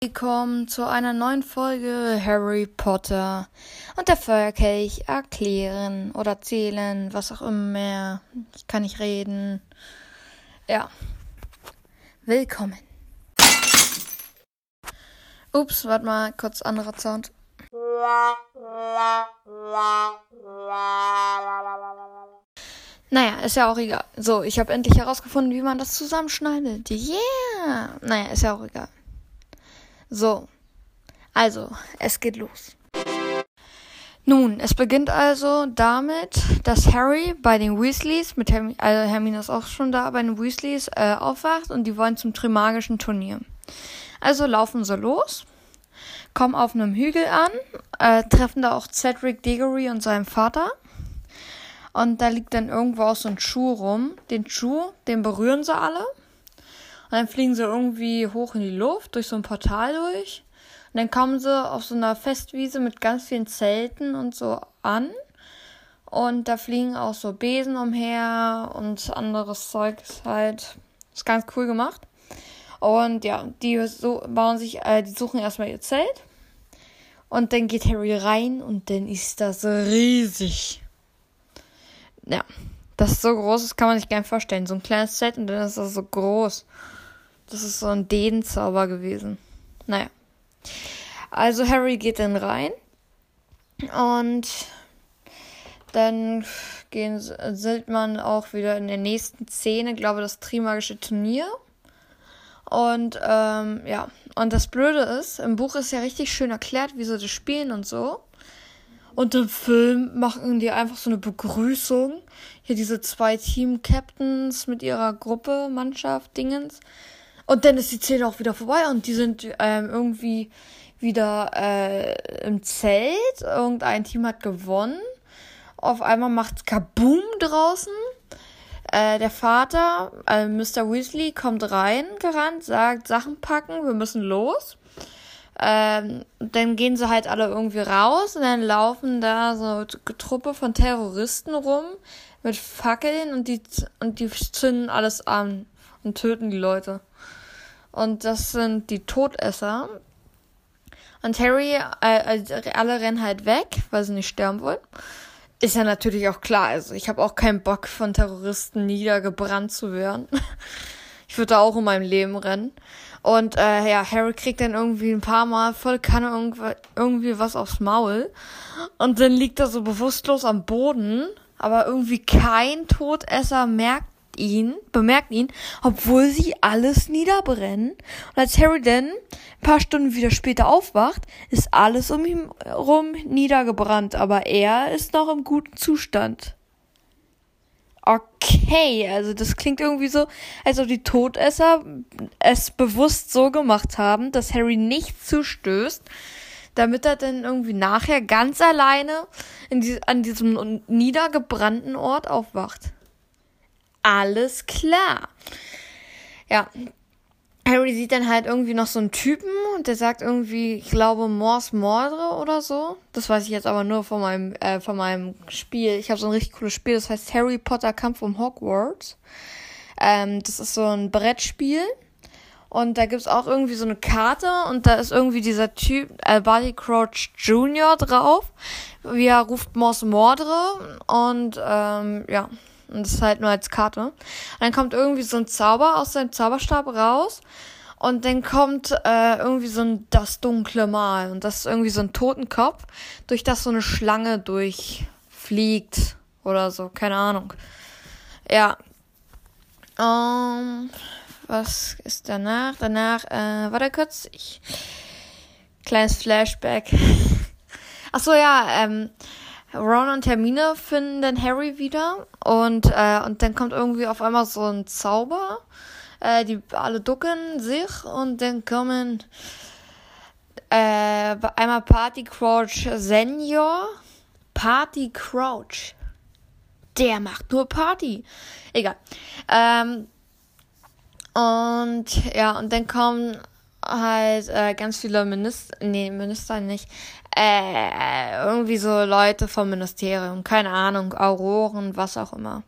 Willkommen zu einer neuen Folge Harry Potter und der Feuerkelch erklären oder erzählen, was auch immer. Ich kann nicht reden. Ja. Willkommen. Ups, warte mal, kurz anderer Sound. Naja, ist ja auch egal. So, ich habe endlich herausgefunden, wie man das zusammenschneidet. Yeah! Naja, ist ja auch egal. So, also, es geht los. Nun, es beginnt also damit, dass Harry bei den Weasleys, mit Herm also Hermine ist auch schon da, bei den Weasleys äh, aufwacht und die wollen zum Trimagischen Turnier. Also laufen sie los, kommen auf einem Hügel an, äh, treffen da auch Cedric Diggory und seinen Vater. Und da liegt dann irgendwo auch so ein Schuh rum. Den Schuh, den berühren sie alle. Und dann fliegen sie irgendwie hoch in die Luft, durch so ein Portal durch. Und dann kommen sie auf so einer Festwiese mit ganz vielen Zelten und so an. Und da fliegen auch so Besen umher und anderes Zeugs halt. Ist ganz cool gemacht. Und ja, die so bauen sich, äh, die suchen erstmal ihr Zelt. Und dann geht Harry rein und dann ist das riesig. Ja, das ist so groß, das kann man sich nicht vorstellen. So ein kleines Set und dann ist das so groß. Das ist so ein Dehenzauber gewesen. Naja. Also Harry geht dann rein und dann gehen, sieht man auch wieder in der nächsten Szene, glaube das Trimagische Turnier. Und ähm, ja, und das Blöde ist, im Buch ist ja richtig schön erklärt, wie sie das spielen und so. Und im Film machen die einfach so eine Begrüßung. Hier diese zwei Team-Captains mit ihrer Gruppe, Mannschaft, Dingens. Und dann ist die Szene auch wieder vorbei und die sind ähm, irgendwie wieder äh, im Zelt. Irgendein Team hat gewonnen. Auf einmal macht Kaboom draußen. Äh, der Vater, äh, Mr. Weasley, kommt rein gerannt, sagt Sachen packen, wir müssen los. Ähm, dann gehen sie halt alle irgendwie raus und dann laufen da so Truppe von Terroristen rum mit Fackeln und die und die zünden alles an und töten die Leute. Und das sind die Todesser. Und Harry, äh, alle rennen halt weg, weil sie nicht sterben wollen. Ist ja natürlich auch klar. Also ich habe auch keinen Bock von Terroristen niedergebrannt zu werden. ich würde auch in meinem Leben rennen. Und äh, ja, Harry kriegt dann irgendwie ein paar Mal voll Kanne irgendwie, irgendwie was aufs Maul. Und dann liegt er so bewusstlos am Boden. Aber irgendwie kein Todesser merkt ihn, bemerkt ihn, obwohl sie alles niederbrennen. Und als Harry dann ein paar Stunden wieder später aufwacht, ist alles um ihn herum niedergebrannt, aber er ist noch im guten Zustand. Okay, also das klingt irgendwie so, als ob die Todesser es bewusst so gemacht haben, dass Harry nicht zustößt, damit er dann irgendwie nachher ganz alleine in die, an diesem niedergebrannten Ort aufwacht. Alles klar. Ja. Harry sieht dann halt irgendwie noch so einen Typen und der sagt irgendwie, ich glaube, Morse Mordre oder so. Das weiß ich jetzt aber nur von meinem, äh, von meinem Spiel. Ich habe so ein richtig cooles Spiel, das heißt Harry Potter Kampf um Hogwarts. Ähm, das ist so ein Brettspiel. Und da gibt's auch irgendwie so eine Karte und da ist irgendwie dieser Typ, äh, Barty Crouch Jr. drauf. Wie er ruft Morse Mordre und ähm, ja, und das ist halt nur als Karte. Und dann kommt irgendwie so ein Zauber aus seinem Zauberstab raus. Und dann kommt äh, irgendwie so ein das dunkle Mal. Und das ist irgendwie so ein Totenkopf, durch das so eine Schlange durchfliegt. Oder so, keine Ahnung. Ja. Um, ähm, was ist danach? Danach, äh, warte kurz. Ich, kleines Flashback. Ach so, ja, ähm, Ron und Hermine finden dann Harry wieder und, äh, und dann kommt irgendwie auf einmal so ein Zauber. Äh, die alle ducken sich und dann kommen äh, einmal Party Crouch Senior. Party Crouch. Der macht nur Party. Egal. Ähm, und ja, und dann kommen halt äh, ganz viele Minister, nee, Minister nicht, äh, irgendwie so Leute vom Ministerium, keine Ahnung, Auroren, was auch immer.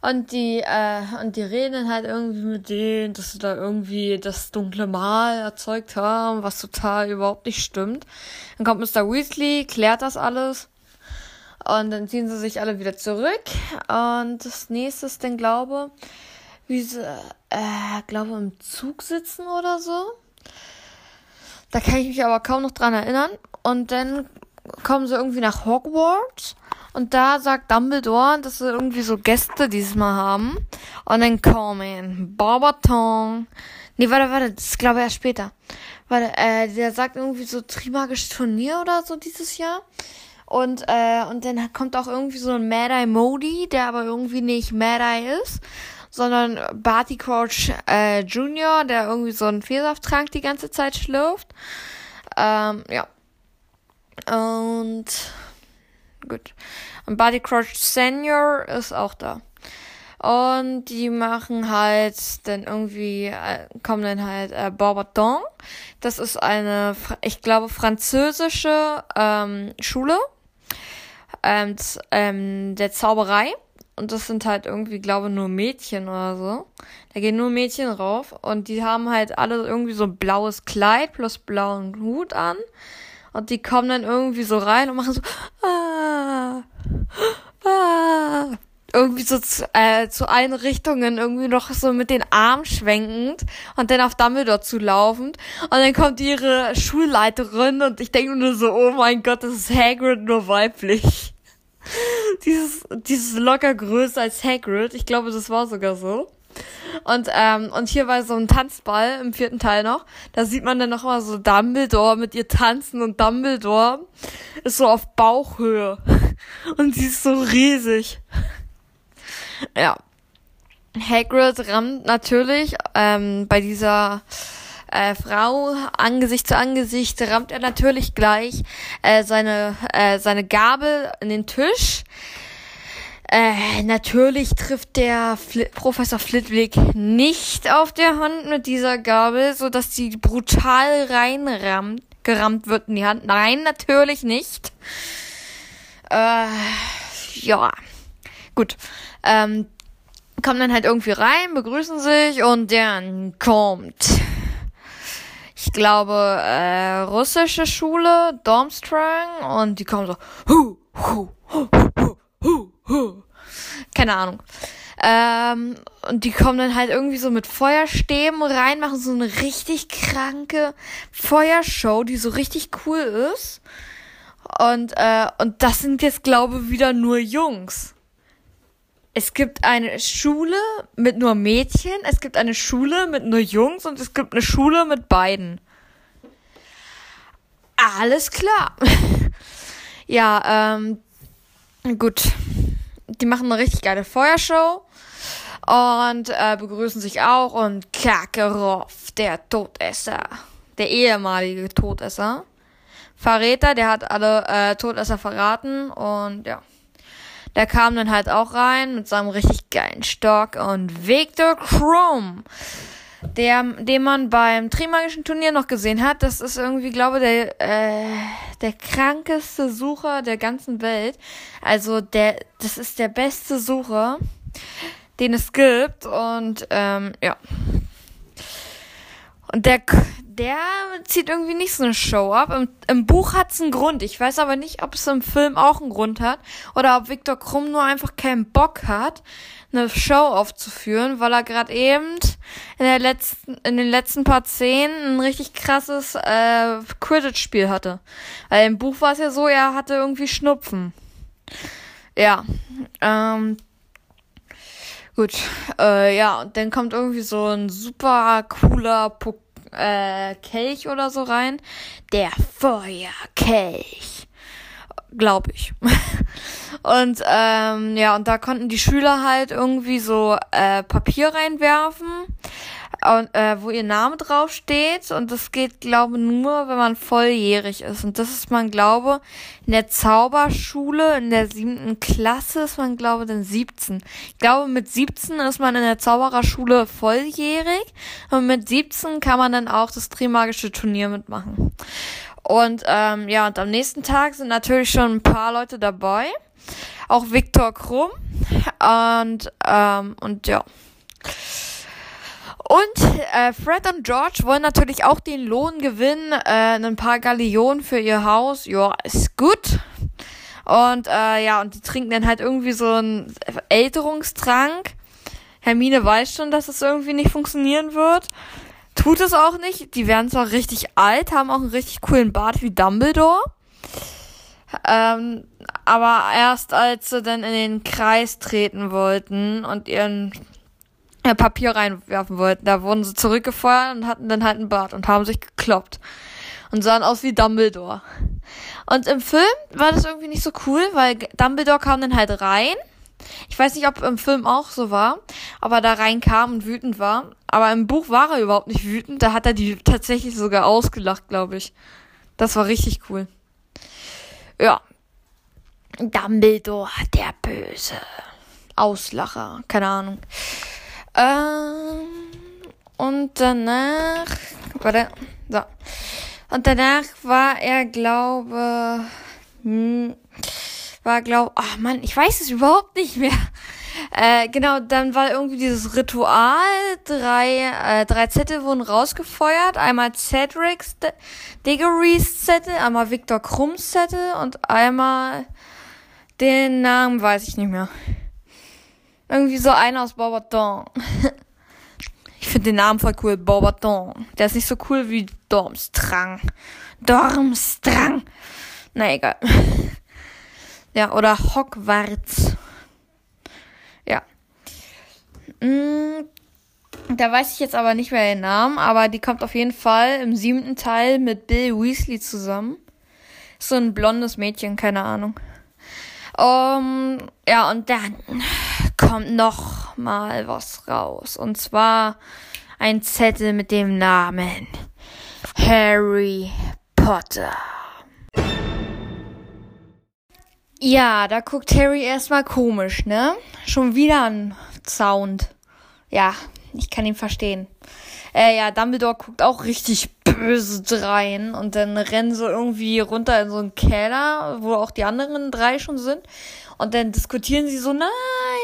Und die, äh, und die reden halt irgendwie mit denen, dass sie da irgendwie das dunkle Mal erzeugt haben, was total überhaupt nicht stimmt. Dann kommt Mr. Weasley, klärt das alles. Und dann ziehen sie sich alle wieder zurück. Und das nächste ist dann, glaube, wie sie, äh, glaube im Zug sitzen oder so. Da kann ich mich aber kaum noch dran erinnern. Und dann kommen sie irgendwie nach Hogwarts. Und da sagt Dumbledore, dass sie irgendwie so Gäste diesmal haben. Und dann kommen Barbaton. Nee, warte, warte, das ist glaube ich erst später. Warte, äh, der sagt irgendwie so Trimagisches Turnier oder so dieses Jahr. Und, äh, und dann kommt auch irgendwie so ein Mad-Eye Modi, der aber irgendwie nicht Mad-Eye ist, sondern Barty Crouch äh, Junior, der irgendwie so einen Fehlsafttrank die ganze Zeit schlürft. Ähm, ja. Und gut. Und Barty Crouch Senior ist auch da. Und die machen halt dann irgendwie, äh, kommen dann halt äh, Barbaton. Das ist eine, ich glaube, französische ähm, Schule ähm, ähm, der Zauberei. Und das sind halt irgendwie, glaube nur Mädchen oder so. Da gehen nur Mädchen rauf. Und die haben halt alle irgendwie so ein blaues Kleid plus blauen Hut an. Und die kommen dann irgendwie so rein und machen so, ah, ah, irgendwie so zu, äh, zu allen Richtungen irgendwie noch so mit den Armen schwenkend und dann auf Dumbledore zu laufend. Und dann kommt ihre Schulleiterin und ich denke nur so, oh mein Gott, das ist Hagrid nur weiblich. dieses, dieses locker größer als Hagrid. Ich glaube, das war sogar so. Und, ähm, und hier war so ein Tanzball im vierten Teil noch. Da sieht man dann noch mal so Dumbledore mit ihr tanzen und Dumbledore ist so auf Bauchhöhe. Und sie ist so riesig. Ja. Hagrid rammt natürlich ähm, bei dieser äh, Frau Angesicht zu Angesicht rammt er natürlich gleich äh, seine äh, seine Gabel in den Tisch. Äh, natürlich trifft der Fli Professor Flitwick nicht auf der Hand mit dieser Gabel, so dass sie brutal reinrammt, gerammt wird in die Hand. Nein, natürlich nicht. Äh, ja, gut ähm, kommen dann halt irgendwie rein, begrüßen sich und dann kommt, ich glaube, äh, russische Schule, Dormstrang und die kommen so, hu, hu, hu, hu, hu, hu. keine Ahnung. Ähm, und die kommen dann halt irgendwie so mit Feuerstäben rein, machen so eine richtig kranke Feuershow, die so richtig cool ist. Und, äh, und das sind jetzt, glaube ich, wieder nur Jungs. Es gibt eine Schule mit nur Mädchen, es gibt eine Schule mit nur Jungs und es gibt eine Schule mit beiden. Alles klar. ja, ähm, gut. Die machen eine richtig geile Feuershow und äh, begrüßen sich auch und Kakarov, der Todesser, der ehemalige Todesser, Verräter, der hat alle äh, Todesser verraten und ja. Der kam dann halt auch rein mit seinem richtig geilen Stock und Victor Chrome, der, den man beim Trimagischen Turnier noch gesehen hat. Das ist irgendwie, glaube der, äh, der krankeste Sucher der ganzen Welt. Also der, das ist der beste Sucher, den es gibt und ähm, ja. Und der, der zieht irgendwie nicht so eine Show ab. Im, im Buch hat's einen Grund. Ich weiß aber nicht, ob es im Film auch einen Grund hat oder ob Viktor Krumm nur einfach keinen Bock hat, eine Show aufzuführen, weil er gerade eben in der letzten, in den letzten paar Szenen ein richtig krasses äh, Quidditch-Spiel hatte. Weil im Buch war es ja so, er hatte irgendwie Schnupfen. Ja. Ähm, Gut, äh, ja, und dann kommt irgendwie so ein super cooler Pokal äh, Kelch oder so rein. Der Feuerkelch. Glaube ich. und ähm, ja, und da konnten die Schüler halt irgendwie so äh, Papier reinwerfen. Und, äh, wo ihr Name draufsteht. Und das geht, glaube nur, wenn man volljährig ist. Und das ist man, glaube in der Zauberschule, in der siebten Klasse ist man, glaube dann 17. Ich glaube, mit 17 ist man in der Zaubererschule volljährig. Und mit 17 kann man dann auch das Trimagische Turnier mitmachen. Und ähm, ja, und am nächsten Tag sind natürlich schon ein paar Leute dabei. Auch Viktor Krumm. Und, ähm, und ja. Und äh, Fred und George wollen natürlich auch den Lohn gewinnen, äh, ein paar Gallionen für ihr Haus. Ja, ist gut. Und äh, ja, und die trinken dann halt irgendwie so einen Älterungstrank. Hermine weiß schon, dass es irgendwie nicht funktionieren wird. Tut es auch nicht. Die werden zwar richtig alt, haben auch einen richtig coolen Bart wie Dumbledore. Ähm, aber erst als sie dann in den Kreis treten wollten und ihren Papier reinwerfen wollten, da wurden sie zurückgefeuert und hatten dann halt einen Bart und haben sich gekloppt und sahen aus wie Dumbledore. Und im Film war das irgendwie nicht so cool, weil Dumbledore kam dann halt rein. Ich weiß nicht, ob im Film auch so war, aber da reinkam und wütend war. Aber im Buch war er überhaupt nicht wütend. Da hat er die tatsächlich sogar ausgelacht, glaube ich. Das war richtig cool. Ja. Dumbledore, der Böse. Auslacher, keine Ahnung. Ähm, und danach, warte, so. Und danach war er, glaube, hm, war, glaube, ach oh Mann, ich weiß es überhaupt nicht mehr. Äh, genau, dann war irgendwie dieses Ritual. Drei, äh, drei Zettel wurden rausgefeuert. Einmal Cedric's Diggory's Zettel, einmal Victor Krumms Zettel und einmal den Namen weiß ich nicht mehr. Irgendwie so einer aus Bobaton. ich finde den Namen voll cool. Bobaton. Der ist nicht so cool wie Dormstrang. Dormstrang. Na egal. ja, oder Hogwarts. Ja. Mm, da weiß ich jetzt aber nicht mehr den Namen, aber die kommt auf jeden Fall im siebten Teil mit Bill Weasley zusammen. so ein blondes Mädchen, keine Ahnung. Um, ja, und dann kommt noch mal was raus. Und zwar ein Zettel mit dem Namen Harry Potter. Ja, da guckt Harry erstmal komisch, ne? Schon wieder ein Sound. Ja, ich kann ihn verstehen. Äh, ja, Dumbledore guckt auch richtig böse drein und dann rennen sie irgendwie runter in so einen Keller, wo auch die anderen drei schon sind. Und dann diskutieren sie so, nein,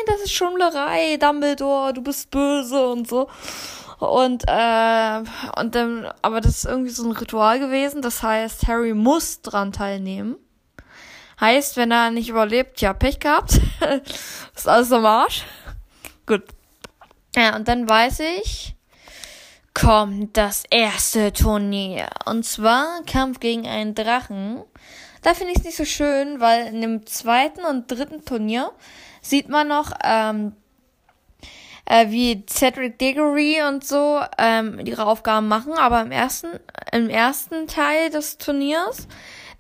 das ist Schummlerei, Dumbledore, du bist böse und so. Und, äh, und dann, aber das ist irgendwie so ein Ritual gewesen. Das heißt, Harry muss dran teilnehmen. Heißt, wenn er nicht überlebt, ja, Pech gehabt. ist alles am Arsch. Gut. Ja, und dann weiß ich, kommt das erste Turnier. Und zwar Kampf gegen einen Drachen. Da finde ich es nicht so schön, weil in dem zweiten und dritten Turnier sieht man noch, ähm, äh, wie Cedric Diggory und so ähm, ihre Aufgaben machen, aber im ersten, im ersten Teil des Turniers,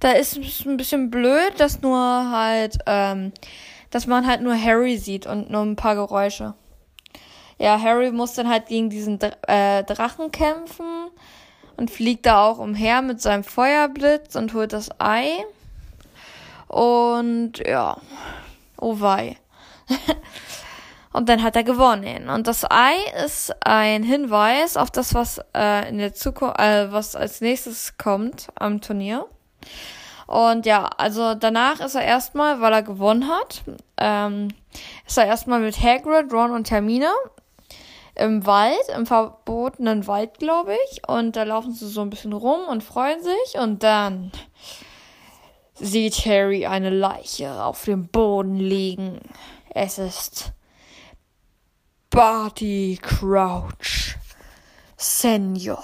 da ist es ein bisschen blöd, dass nur halt, ähm, dass man halt nur Harry sieht und nur ein paar Geräusche. Ja, Harry muss dann halt gegen diesen äh, Drachen kämpfen und fliegt da auch umher mit seinem Feuerblitz und holt das Ei. Und ja, oh wei. und dann hat er gewonnen. Und das Ei ist ein Hinweis auf das, was äh, in der Zukunft, äh, was als nächstes kommt am Turnier. Und ja, also danach ist er erstmal, weil er gewonnen hat, ähm, ist er erstmal mit Hagrid, Ron und Hermine im Wald, im verbotenen Wald, glaube ich. Und da laufen sie so ein bisschen rum und freuen sich. Und dann sieht Harry eine Leiche auf dem Boden liegen. Es ist Barty Crouch Senior.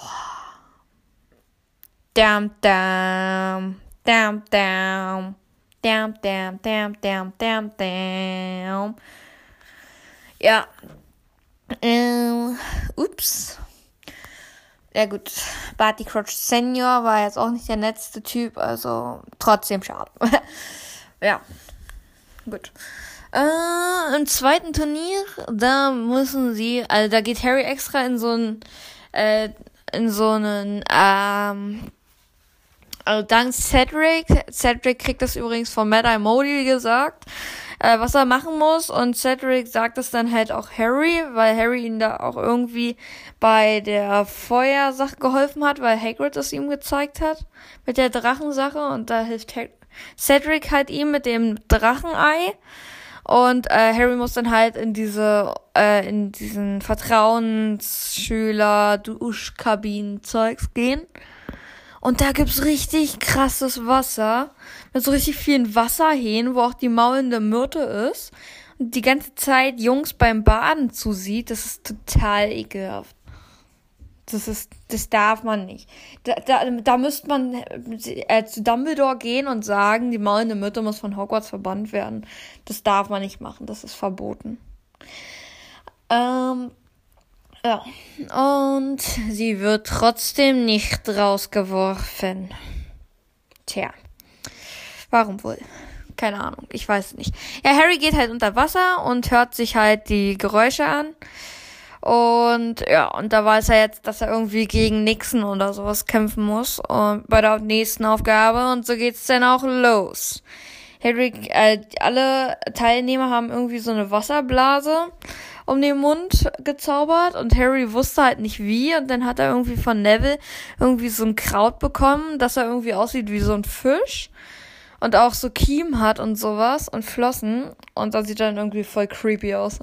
Dam, dam, dam, dam. Dam, dam, dam, dam, dam, dam. Ja, äh, ups. Ja gut, Barty Crouch Senior war jetzt auch nicht der letzte Typ, also trotzdem schade. ja, gut. Äh, Im zweiten Turnier, da müssen sie, also da geht Harry extra in so ein, äh, in so einen, ähm, also dank Cedric, Cedric kriegt das übrigens von Mad Eye Modi gesagt, äh, was er machen muss. Und Cedric sagt es dann halt auch Harry, weil Harry ihn da auch irgendwie bei der Feuersache geholfen hat, weil Hagrid es ihm gezeigt hat mit der Drachensache. Und da hilft Hag Cedric halt ihm mit dem Drachenei. Und äh, Harry muss dann halt in diese, äh, in diesen Vertrauensschüler Duschkabinen-Zeugs gehen. Und da gibt's richtig krasses Wasser. Mit so richtig vielen Wasserhähnen, wo auch die maulende Myrte ist. Und die ganze Zeit Jungs beim Baden zusieht. Das ist total ekelhaft. Das ist, das darf man nicht. Da, da, da müsste man äh, zu Dumbledore gehen und sagen, die maulende Myrte muss von Hogwarts verbannt werden. Das darf man nicht machen. Das ist verboten. Ähm, ja, und sie wird trotzdem nicht rausgeworfen. Tja, warum wohl? Keine Ahnung, ich weiß nicht. Ja, Harry geht halt unter Wasser und hört sich halt die Geräusche an. Und ja, und da weiß er jetzt, dass er irgendwie gegen Nixon oder sowas kämpfen muss. Und bei der nächsten Aufgabe. Und so geht's dann auch los. Harry, äh, alle Teilnehmer haben irgendwie so eine Wasserblase um den Mund gezaubert und Harry wusste halt nicht wie und dann hat er irgendwie von Neville irgendwie so ein Kraut bekommen, dass er irgendwie aussieht wie so ein Fisch und auch so Kiem hat und sowas und Flossen und das sieht dann irgendwie voll creepy aus.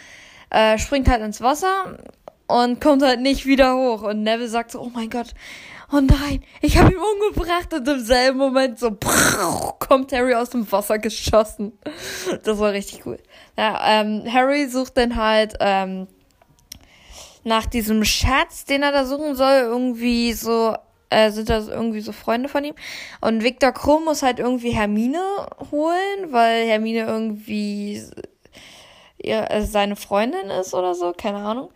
äh, springt halt ins Wasser und kommt halt nicht wieder hoch und Neville sagt so, oh mein Gott, oh nein, ich habe ihn umgebracht und im selben Moment so kommt Harry aus dem Wasser geschossen. Das war richtig cool. Ja, ähm, Harry sucht dann halt ähm, nach diesem Schatz, den er da suchen soll, irgendwie so äh, sind das irgendwie so Freunde von ihm. Und Victor Krumm muss halt irgendwie Hermine holen, weil Hermine irgendwie äh, seine Freundin ist oder so, keine Ahnung.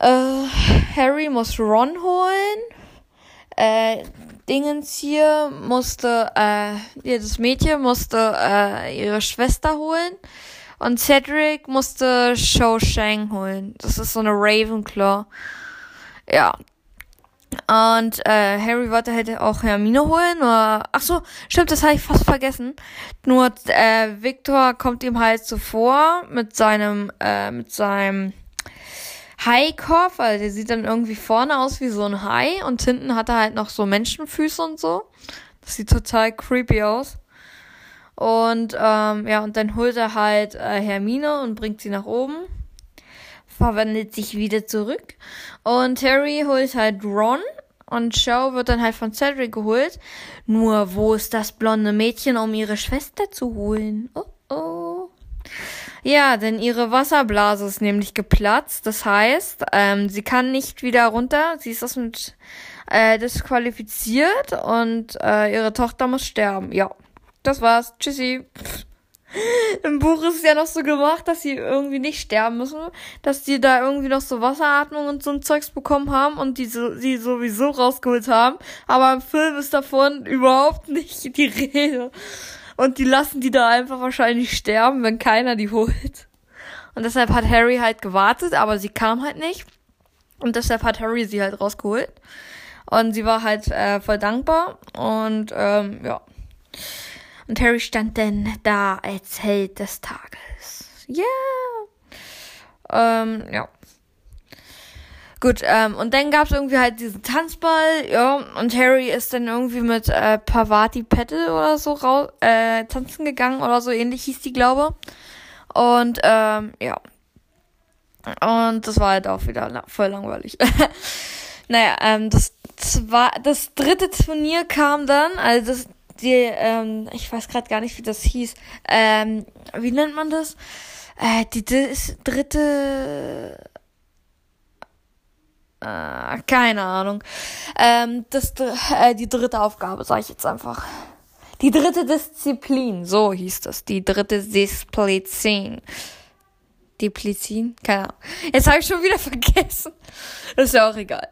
Äh, Harry muss Ron holen. Äh, Dingens hier musste, äh, das Mädchen musste äh, ihre Schwester holen. Und Cedric musste Shou Shang holen. Das ist so eine Ravenclaw. Ja. Und äh, Harry wollte halt auch Hermine holen. Nur, ach so, stimmt, das habe ich fast vergessen. Nur äh, Victor kommt ihm halt zuvor mit seinem, äh, mit seinem Haikopf, weil der sieht dann irgendwie vorne aus wie so ein Hai und hinten hat er halt noch so Menschenfüße und so. Das sieht total creepy aus. Und ähm, ja, und dann holt er halt äh, Hermine und bringt sie nach oben. Verwandelt sich wieder zurück. Und Harry holt halt Ron. Und Show wird dann halt von Cedric geholt. Nur wo ist das blonde Mädchen, um ihre Schwester zu holen? Oh oh. Ja, denn ihre Wasserblase ist nämlich geplatzt. Das heißt, ähm, sie kann nicht wieder runter. Sie ist das mit äh, disqualifiziert und äh, ihre Tochter muss sterben. Ja, das war's. Tschüssi. Im Buch ist es ja noch so gemacht, dass sie irgendwie nicht sterben müssen, dass die da irgendwie noch so Wasseratmung und so ein Zeugs bekommen haben und die so, sie sowieso rausgeholt haben. Aber im Film ist davon überhaupt nicht die Rede. Und die lassen die da einfach wahrscheinlich sterben, wenn keiner die holt. Und deshalb hat Harry halt gewartet, aber sie kam halt nicht. Und deshalb hat Harry sie halt rausgeholt. Und sie war halt äh, voll dankbar. Und ähm, ja. Und Harry stand dann da als Held des Tages. Yeah. Ähm, ja. Gut, ähm, und dann gab's irgendwie halt diesen Tanzball, ja, und Harry ist dann irgendwie mit äh, Pavati Pettel oder so raus, äh, tanzen gegangen oder so ähnlich hieß die, glaube. Und ähm, ja. Und das war halt auch wieder voll langweilig. naja, ähm, das zwar das dritte Turnier kam dann, also das, die, ähm, ich weiß gerade gar nicht, wie das hieß. Ähm, wie nennt man das? Äh, die dritte äh, keine Ahnung. Ähm, das, äh, die dritte Aufgabe, sage ich jetzt einfach. Die dritte Disziplin, so hieß das. Die dritte Displizin. Diplizin? Keine Ahnung. Jetzt habe ich schon wieder vergessen. ist ja auch egal.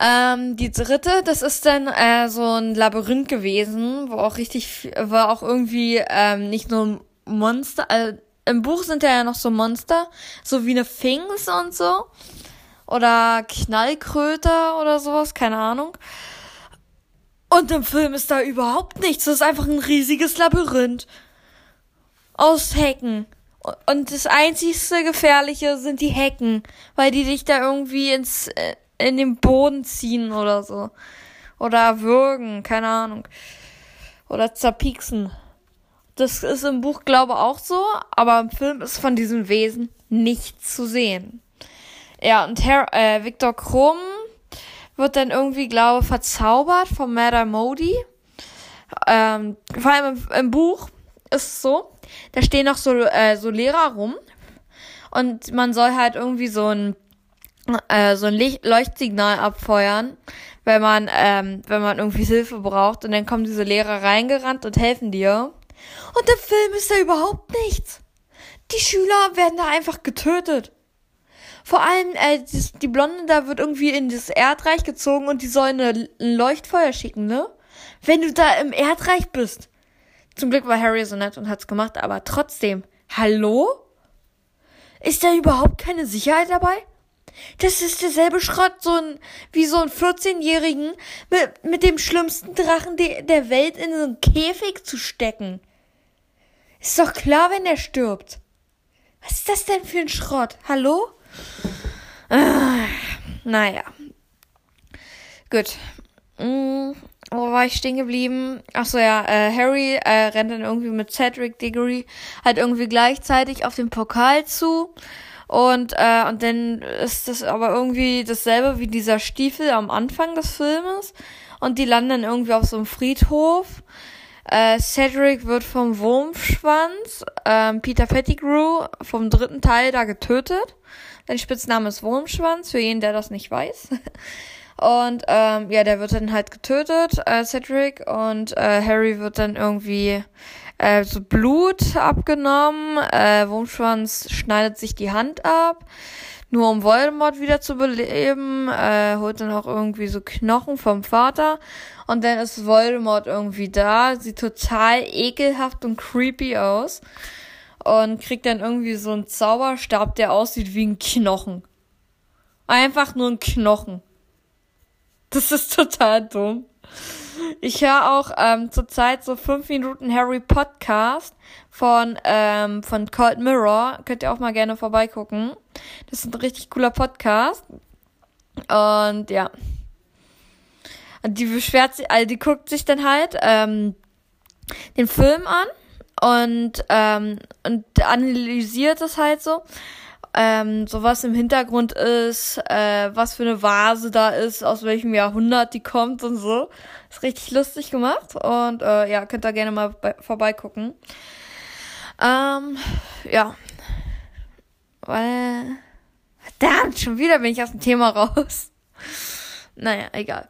Ähm, die dritte, das ist dann äh, so ein Labyrinth gewesen, wo auch richtig, war auch irgendwie ähm, nicht nur Monster. Also, Im Buch sind ja noch so Monster, so wie eine Finks und so. Oder Knallkröter oder sowas, keine Ahnung. Und im Film ist da überhaupt nichts. Das ist einfach ein riesiges Labyrinth. Aus Hecken. Und das einzigste Gefährliche sind die Hecken, weil die dich da irgendwie ins, äh, in den Boden ziehen oder so. Oder würgen, keine Ahnung. Oder zerpieksen. Das ist im Buch, glaube ich, auch so, aber im Film ist von diesem Wesen nichts zu sehen. Ja, und Her äh, Victor Krumm wird dann irgendwie, glaube verzaubert von Mada Modi. Ähm, vor allem im, im, Buch ist es so, da stehen noch so, äh, so Lehrer rum und man soll halt irgendwie so ein, äh, so ein Licht Leuchtsignal abfeuern, wenn man, ähm, wenn man irgendwie Hilfe braucht und dann kommen diese Lehrer reingerannt und helfen dir. Und im Film ist da überhaupt nichts. Die Schüler werden da einfach getötet. Vor allem, äh, die, die Blonde da wird irgendwie in das Erdreich gezogen und die soll eine, ein Leuchtfeuer schicken, ne? Wenn du da im Erdreich bist. Zum Glück war Harry so nett und hat's gemacht, aber trotzdem. Hallo? Ist da überhaupt keine Sicherheit dabei? Das ist derselbe Schrott, so ein, wie so ein 14-Jährigen mit, mit dem schlimmsten Drachen de, der Welt in so einen Käfig zu stecken. Ist doch klar, wenn er stirbt. Was ist das denn für ein Schrott? Hallo? Äh, naja. Gut. Hm, wo war ich stehen geblieben? Ach so ja, äh, Harry äh, rennt dann irgendwie mit Cedric Diggory halt irgendwie gleichzeitig auf den Pokal zu. Und, äh, und dann ist das aber irgendwie dasselbe wie dieser Stiefel am Anfang des Filmes. Und die landen dann irgendwie auf so einem Friedhof. Äh, Cedric wird vom Wurmschwanz, äh, Peter Pettigrew vom dritten Teil da getötet. Sein Spitzname ist Wurmschwanz, für jeden, der das nicht weiß. Und ähm, ja, der wird dann halt getötet, äh, Cedric, und äh, Harry wird dann irgendwie äh, so Blut abgenommen. Äh, Wurmschwanz schneidet sich die Hand ab, nur um Voldemort wieder zu beleben. Äh, holt dann auch irgendwie so Knochen vom Vater. Und dann ist Voldemort irgendwie da, sieht total ekelhaft und creepy aus und kriegt dann irgendwie so einen Zauberstab, der aussieht wie ein Knochen. Einfach nur ein Knochen. Das ist total dumm. Ich höre auch ähm, zurzeit so 5 Minuten Harry Podcast von, ähm, von Cold Mirror. Könnt ihr auch mal gerne vorbeigucken. Das ist ein richtig cooler Podcast. Und ja. Die beschwert sich, also die guckt sich dann halt ähm, den Film an und, ähm, und analysiert es halt so. Ähm, so was im Hintergrund ist, äh, was für eine Vase da ist, aus welchem Jahrhundert die kommt und so. Ist richtig lustig gemacht und äh, ja, könnt ihr gerne mal bei, vorbeigucken. Ähm, ja. Weil. Verdammt, schon wieder bin ich aus dem Thema raus. Naja, egal.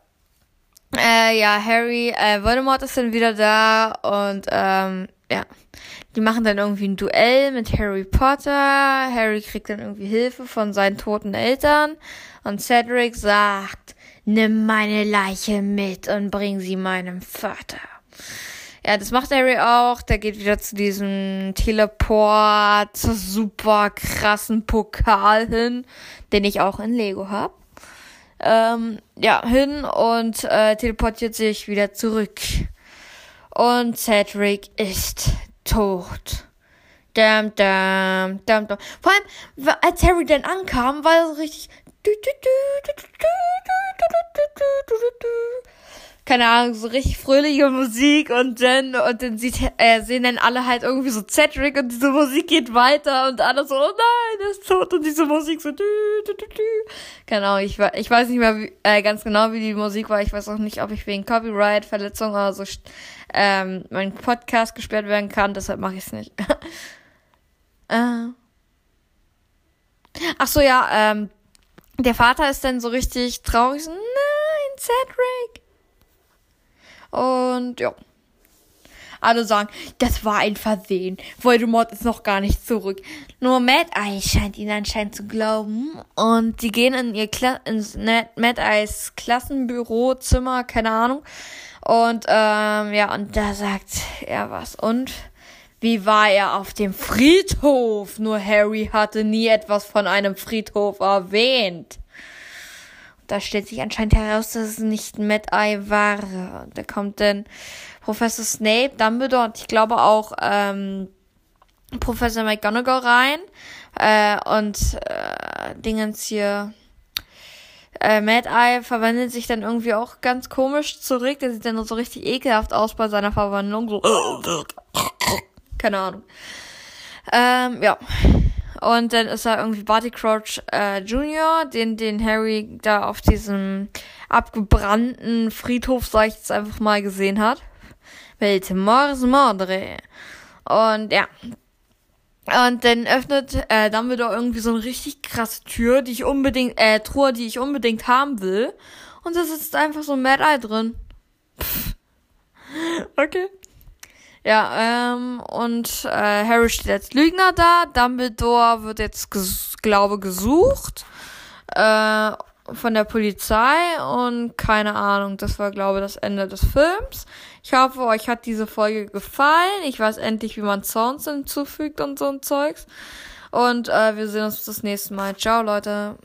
Äh, ja, Harry, äh, Voldemort ist dann wieder da und ähm, ja, die machen dann irgendwie ein Duell mit Harry Potter. Harry kriegt dann irgendwie Hilfe von seinen toten Eltern. Und Cedric sagt, nimm meine Leiche mit und bring sie meinem Vater. Ja, das macht Harry auch. Der geht wieder zu diesem Teleport, super krassen Pokal hin, den ich auch in Lego hab. Ähm, ja, hin und äh, teleportiert sich wieder zurück und Cedric ist tot. Dam, dam, dam, dam. Vor allem, als Harry dann ankam, war er so richtig. Keine Ahnung, so richtig fröhliche Musik und dann, und dann sieht, äh, sehen dann alle halt irgendwie so Cedric und diese Musik geht weiter und alle so, oh nein, er ist tot und diese Musik so, dü. Genau, ich, ich weiß nicht mehr wie, äh, ganz genau, wie die Musik war. Ich weiß auch nicht, ob ich wegen Copyright-Verletzung oder so ähm, mein Podcast gesperrt werden kann, deshalb mache ich es nicht. äh. Ach so, ja, ähm, der Vater ist dann so richtig traurig, nein, Cedric. Und ja. Alle sagen, das war ein Versehen. Voldemort ist noch gar nicht zurück. Nur Mad Eye scheint ihn anscheinend zu glauben. Und die gehen in ihr Kla ins Mad Eyes Klassenbüro, Zimmer, keine Ahnung. Und ähm, ja, und da sagt er was. Und Wie war er auf dem Friedhof? Nur Harry hatte nie etwas von einem Friedhof erwähnt. Da stellt sich anscheinend heraus, dass es nicht Mad Eye war. Da kommt dann Professor Snape, Dumbledore und ich glaube auch ähm, Professor McGonagall rein. Äh, und äh, Dingens hier. Äh, Mad Eye verwandelt sich dann irgendwie auch ganz komisch zurück. Der sieht dann so richtig ekelhaft aus bei seiner Verwandlung. So. Keine Ahnung. Ähm, ja. Und dann ist er irgendwie Barty Crouch äh, Jr., den, den Harry da auf diesem abgebrannten Friedhof, sag ich jetzt einfach mal, gesehen hat. Welt Mors Mordre. Und ja. Und dann öffnet äh, Dumbledore irgendwie so eine richtig krasse Tür, die ich unbedingt, äh, Truhe, die ich unbedingt haben will. Und da sitzt einfach so ein Mad Eye drin. Pff. Okay. Ja, ähm, und äh, Harry steht als Lügner da. Dumbledore wird jetzt, ges glaube gesucht äh, von der Polizei und keine Ahnung. Das war, glaube das Ende des Films. Ich hoffe, euch hat diese Folge gefallen. Ich weiß endlich, wie man Sounds hinzufügt und so ein Zeugs. Und äh, wir sehen uns das nächste Mal. Ciao, Leute.